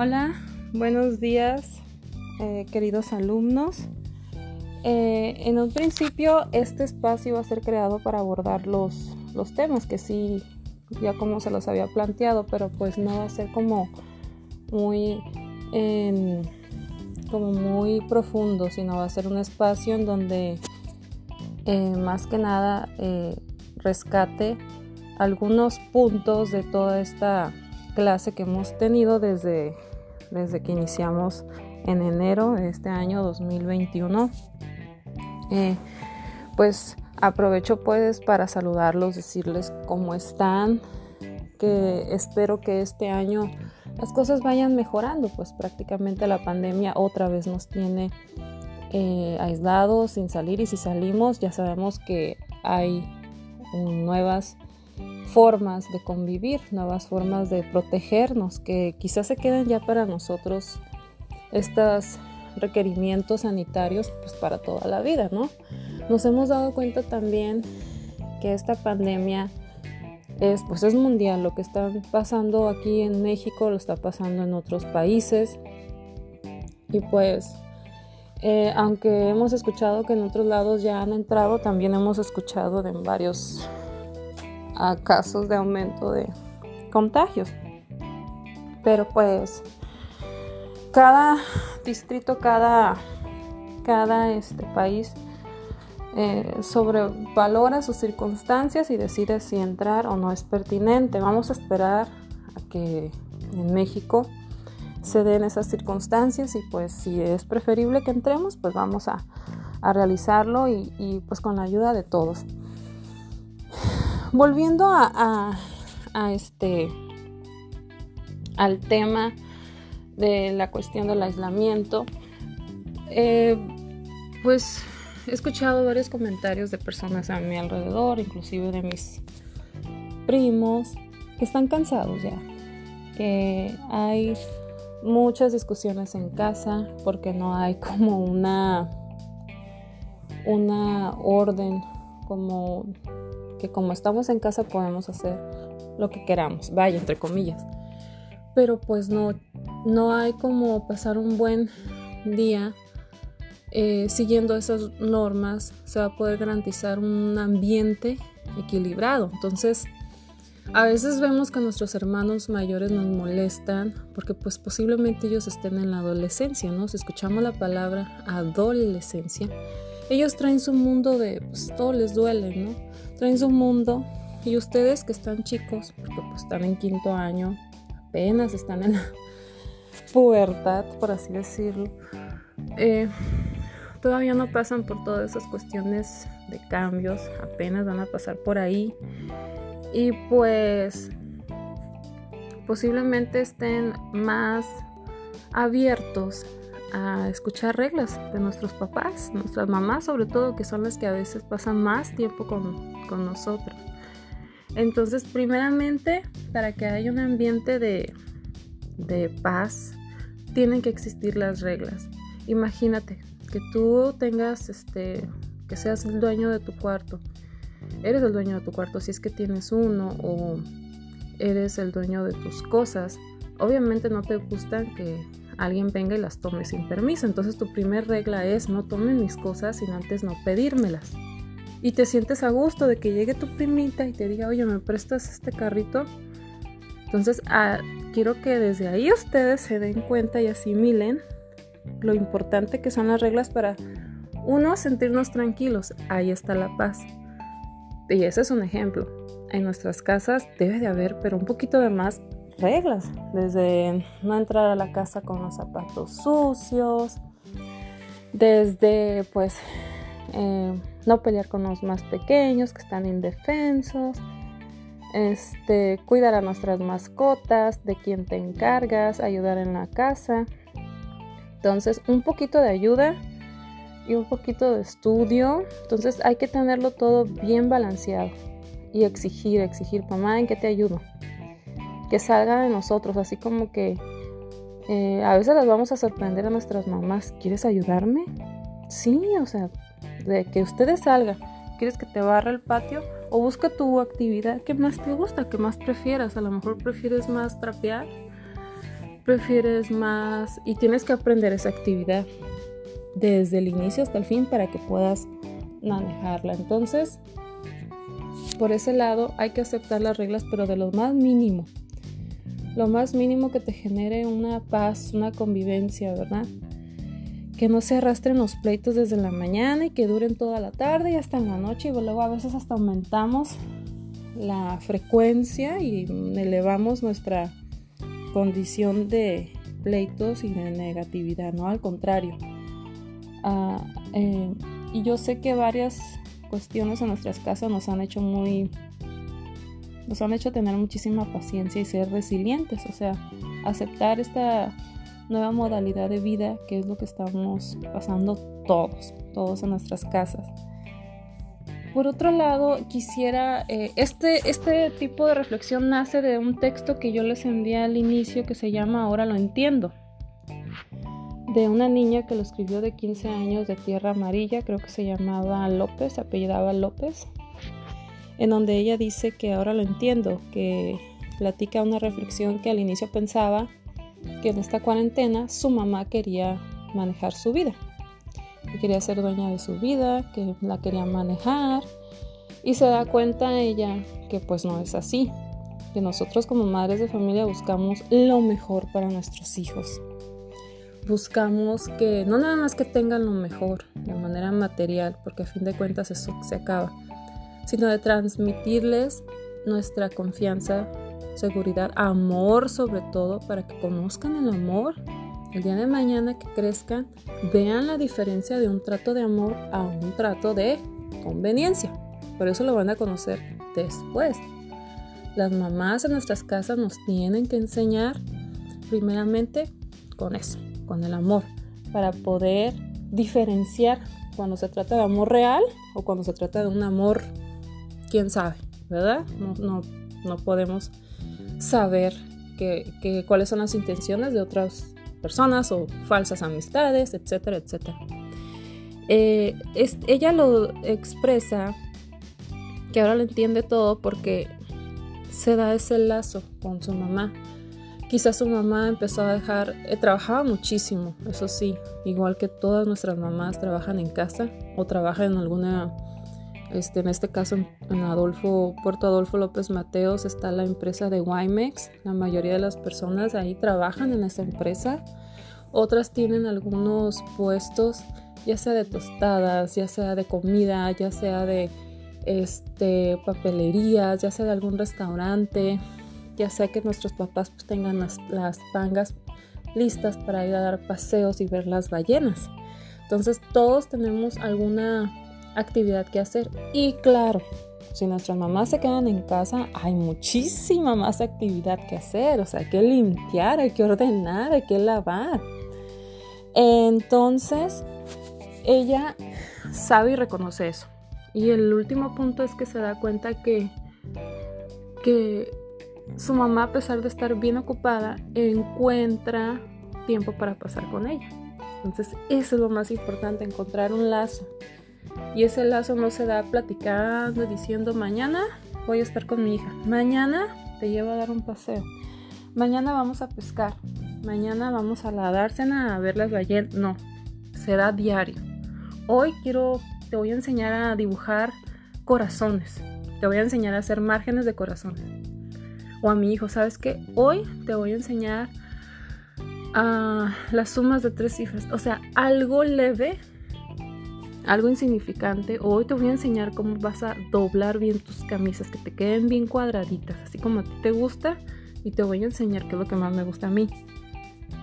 Hola, buenos días eh, queridos alumnos. Eh, en un principio este espacio va a ser creado para abordar los, los temas que sí, ya como se los había planteado, pero pues no va a ser como muy, em, como muy profundo, sino va a ser un espacio en donde eh, más que nada rescate algunos puntos de toda esta clase que hemos tenido desde desde que iniciamos en enero de este año 2021. Eh, pues aprovecho pues para saludarlos, decirles cómo están, que espero que este año las cosas vayan mejorando, pues prácticamente la pandemia otra vez nos tiene eh, aislados sin salir y si salimos ya sabemos que hay nuevas formas de convivir, nuevas formas de protegernos, que quizás se queden ya para nosotros estos requerimientos sanitarios pues para toda la vida, ¿no? Nos hemos dado cuenta también que esta pandemia es pues es mundial, lo que está pasando aquí en México lo está pasando en otros países y pues eh, aunque hemos escuchado que en otros lados ya han entrado, también hemos escuchado de varios a casos de aumento de contagios. Pero pues cada distrito, cada, cada este país eh, sobrevalora sus circunstancias y decide si entrar o no es pertinente. Vamos a esperar a que en México se den esas circunstancias y pues si es preferible que entremos, pues vamos a, realizarlo y, y pues con la ayuda de todos volviendo a, este al tema de la cuestión del aislamiento, eh, pues he escuchado varios comentarios de personas a mi alrededor, inclusive de mis primos, que están cansados ya, que hay muchas discusiones en casa porque no hay como una una orden como que como estamos en casa podemos hacer lo que queramos, vaya, entre comillas. Pero pues no, no hay como pasar un buen día eh, siguiendo esas normas, se va a poder garantizar un ambiente equilibrado. Entonces, a veces vemos que nuestros hermanos mayores nos molestan porque pues posiblemente ellos estén en la adolescencia, ¿no? Si escuchamos la palabra adolescencia, ellos traen su mundo de, pues todo les duele, ¿no? Traen su mundo y ustedes que están chicos, porque pues están en quinto año, apenas están en la pubertad, por así decirlo, eh, todavía no pasan por todas esas cuestiones de cambios, apenas van a pasar por ahí y pues posiblemente estén más abiertos a escuchar reglas de nuestros papás, nuestras mamás sobre todo, que son las que a veces pasan más tiempo con, con nosotros. Entonces, primeramente, para que haya un ambiente de, de paz, tienen que existir las reglas. Imagínate que tú tengas, este, que seas el dueño de tu cuarto. Eres el dueño de tu cuarto si es que tienes uno o eres el dueño de tus cosas. Obviamente no te gustan que alguien venga y las tome sin permiso. Entonces tu primer regla es no tomen mis cosas sin antes no pedírmelas. Y te sientes a gusto de que llegue tu primita y te diga, oye, ¿me prestas este carrito? Entonces ah, quiero que desde ahí ustedes se den cuenta y asimilen lo importante que son las reglas para uno sentirnos tranquilos. Ahí está la paz. Y ese es un ejemplo. En nuestras casas debe de haber, pero un poquito de más reglas, desde no entrar a la casa con los zapatos sucios, desde pues eh, no pelear con los más pequeños que están indefensos, este, cuidar a nuestras mascotas, de quién te encargas, ayudar en la casa. Entonces, un poquito de ayuda y un poquito de estudio. Entonces, hay que tenerlo todo bien balanceado y exigir, exigir, mamá, ¿en qué te ayudo? Que salga de nosotros, así como que eh, a veces las vamos a sorprender a nuestras mamás. ¿Quieres ayudarme? Sí, o sea, de que ustedes salgan. ¿Quieres que te barra el patio? O busca tu actividad que más te gusta, que más prefieras. A lo mejor prefieres más trapear. prefieres más y tienes que aprender esa actividad desde el inicio hasta el fin para que puedas manejarla. Entonces, por ese lado hay que aceptar las reglas, pero de lo más mínimo. Lo más mínimo que te genere una paz, una convivencia, ¿verdad? Que no se arrastren los pleitos desde la mañana y que duren toda la tarde y hasta en la noche y luego a veces hasta aumentamos la frecuencia y elevamos nuestra condición de pleitos y de negatividad, ¿no? Al contrario. Ah, eh, y yo sé que varias cuestiones en nuestras casas nos han hecho muy nos han hecho tener muchísima paciencia y ser resilientes, o sea, aceptar esta nueva modalidad de vida que es lo que estamos pasando todos, todos en nuestras casas. Por otro lado, quisiera, eh, este, este tipo de reflexión nace de un texto que yo les envié al inicio que se llama Ahora lo entiendo, de una niña que lo escribió de 15 años de Tierra Amarilla, creo que se llamaba López, apellidaba López, en donde ella dice que ahora lo entiendo, que platica una reflexión que al inicio pensaba que en esta cuarentena su mamá quería manejar su vida que quería ser dueña de su vida, que la quería manejar y se da cuenta ella que pues no es así, que nosotros como madres de familia buscamos lo mejor para nuestros hijos. Buscamos que no nada más que tengan lo mejor de manera material, porque a fin de cuentas eso se acaba, sino de transmitirles nuestra confianza, seguridad, amor sobre todo, para que conozcan el amor el día de mañana que crezcan, vean la diferencia de un trato de amor a un trato de conveniencia. Por eso lo van a conocer después. Las mamás en nuestras casas nos tienen que enseñar primeramente con eso, con el amor, para poder diferenciar cuando se trata de amor real o cuando se trata de un amor, quién sabe, ¿verdad? No, no, podemos saber que, cuáles son las intenciones de otras personas o falsas amistades, etcétera, etcétera. Eh, ella lo expresa que ahora lo entiende todo porque se da ese lazo con su mamá. Quizás su mamá empezó a dejar, eh, trabajaba muchísimo, eso sí, igual que todas nuestras mamás trabajan en casa o trabajan en alguna este, en este caso, en Adolfo, Puerto Adolfo López Mateos está la empresa de Wimex. La mayoría de las personas ahí trabajan en esa empresa. Otras tienen algunos puestos, ya sea de tostadas, ya sea de comida, ya sea de este, papelerías, ya sea de algún restaurante, ya sea que nuestros papás pues, tengan las, las pangas listas para ir a dar paseos y ver las ballenas. Entonces todos tenemos alguna actividad que hacer. Y claro, si nuestras mamás se quedan en casa, hay muchísima más actividad que hacer. O sea, hay que limpiar, hay que ordenar, hay que lavar. Entonces, ella sabe y reconoce eso. Y el último punto es que se da cuenta que, que su mamá, a pesar de estar bien ocupada, encuentra tiempo para pasar con ella. Entonces, eso es lo más importante, encontrar un lazo y ese lazo no se da platicando, diciendo mañana voy a estar con mi hija, mañana te llevo a dar un paseo, mañana vamos a pescar, mañana vamos a la dársena a ver las ballenas. No, se da diario. Hoy quiero, te voy a enseñar a dibujar corazones, te voy a enseñar a hacer márgenes de corazones. O a mi hijo, ¿sabes qué? Hoy te voy a enseñar a las sumas de tres cifras. O sea, algo leve algo insignificante, hoy te voy a enseñar cómo vas a doblar bien tus camisas, que te queden bien cuadraditas, así como a ti te gusta, y te voy a enseñar qué es lo que más me gusta a mí.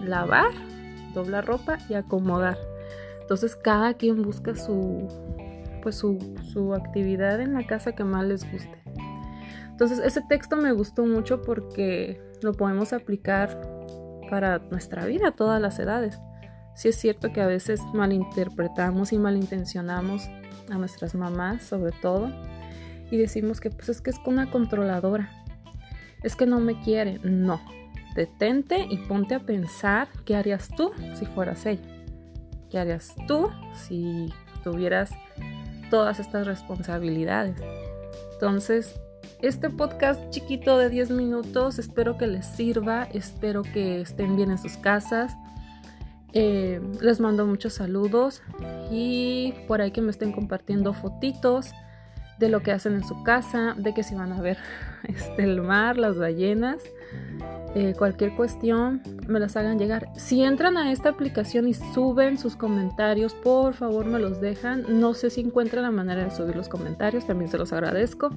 Lavar, doblar ropa y acomodar. Entonces cada quien busca su pues su, su actividad en la casa que más les guste. Entonces ese texto me gustó mucho porque lo podemos aplicar para nuestra vida, a todas las edades. Sí es cierto que a veces malinterpretamos y malintencionamos a nuestras mamás sobre todo y decimos que pues es que es una controladora, es que no me quiere, no, detente y ponte a pensar qué harías tú si fueras ella, qué harías tú si tuvieras todas estas responsabilidades. Entonces, este podcast chiquito de 10 minutos. Espero que les sirva, espero que estén bien en sus casas. Eh, les mando muchos saludos y por ahí que me estén compartiendo fotitos de lo que hacen en su casa, de que si van a ver este, el mar, las ballenas, eh, cualquier cuestión, me las hagan llegar. Si entran a esta aplicación y suben sus comentarios, por favor me los dejan. No sé si encuentran la manera de subir los comentarios, también se los agradezco.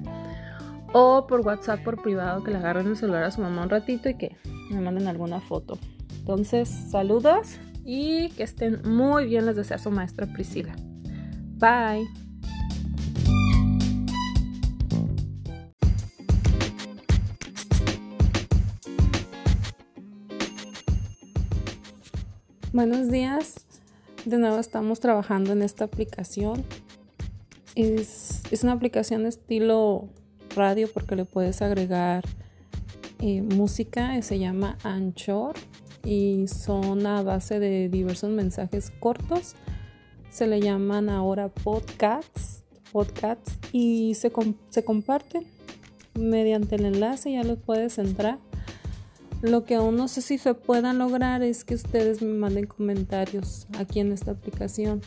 O por WhatsApp, por privado, que le agarren el celular a su mamá un ratito y que me manden alguna foto. Entonces, saludos y que estén muy bien, les desea su maestra Priscila. Bye. Buenos días. De nuevo estamos trabajando en esta aplicación. Es, una aplicación estilo radio porque le puedes agregar eh, música. Se llama Anchor y son a base de diversos mensajes cortos. Se le llaman ahora podcasts, podcasts y se, se comparten mediante el enlace. Ya los puedes entrar lo que aún no sé si se puedan lograr es que ustedes me manden comentarios aquí en esta aplicación.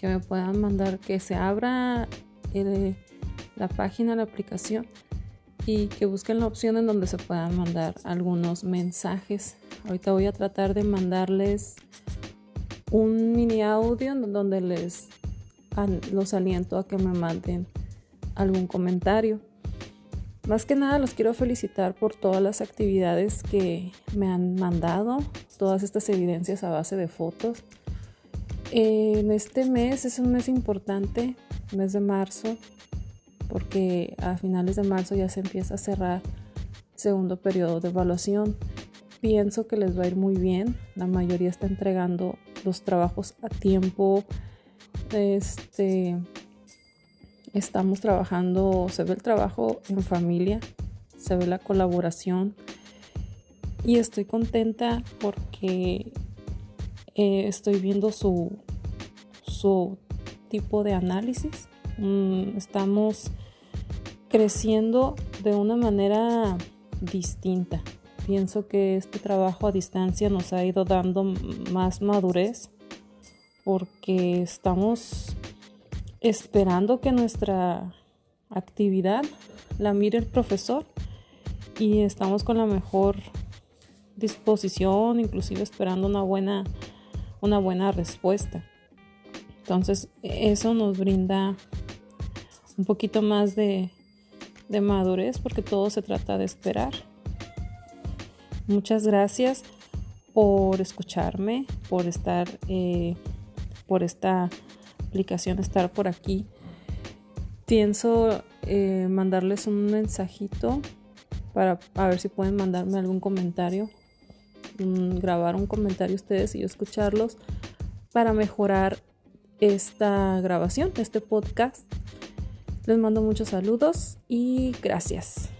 Que me puedan mandar, que se abra eh, la página, la aplicación y que busquen la opción en donde se puedan mandar algunos mensajes. Ahorita voy a tratar de mandarles un mini audio donde les los aliento a que me manden algún comentario. Más que nada los quiero felicitar por todas las actividades que me han mandado, todas estas evidencias a base de fotos. En este mes es un mes importante, mes de marzo, porque a finales de marzo ya se empieza a cerrar el segundo periodo de evaluación. Pienso que les va a ir muy bien. La mayoría está entregando los trabajos a tiempo. Este, estamos trabajando, se ve el trabajo en familia, se ve la colaboración y estoy contenta porque eh, estoy viendo su, su tipo de análisis. Mm, estamos creciendo de una manera distinta. Pienso que este trabajo a distancia nos ha ido dando más madurez porque estamos esperando que nuestra actividad la mire el profesor y estamos con la mejor disposición, inclusive esperando una buena, una buena respuesta. Entonces eso nos brinda un poquito más de, de madurez porque todo se trata de esperar. Muchas gracias por escucharme, por estar, eh, por esta aplicación estar por aquí. Pienso eh, mandarles un mensajito para a ver si pueden mandarme algún comentario, grabar un comentario ustedes y yo escucharlos para mejorar esta grabación, este podcast. Les mando muchos saludos y gracias.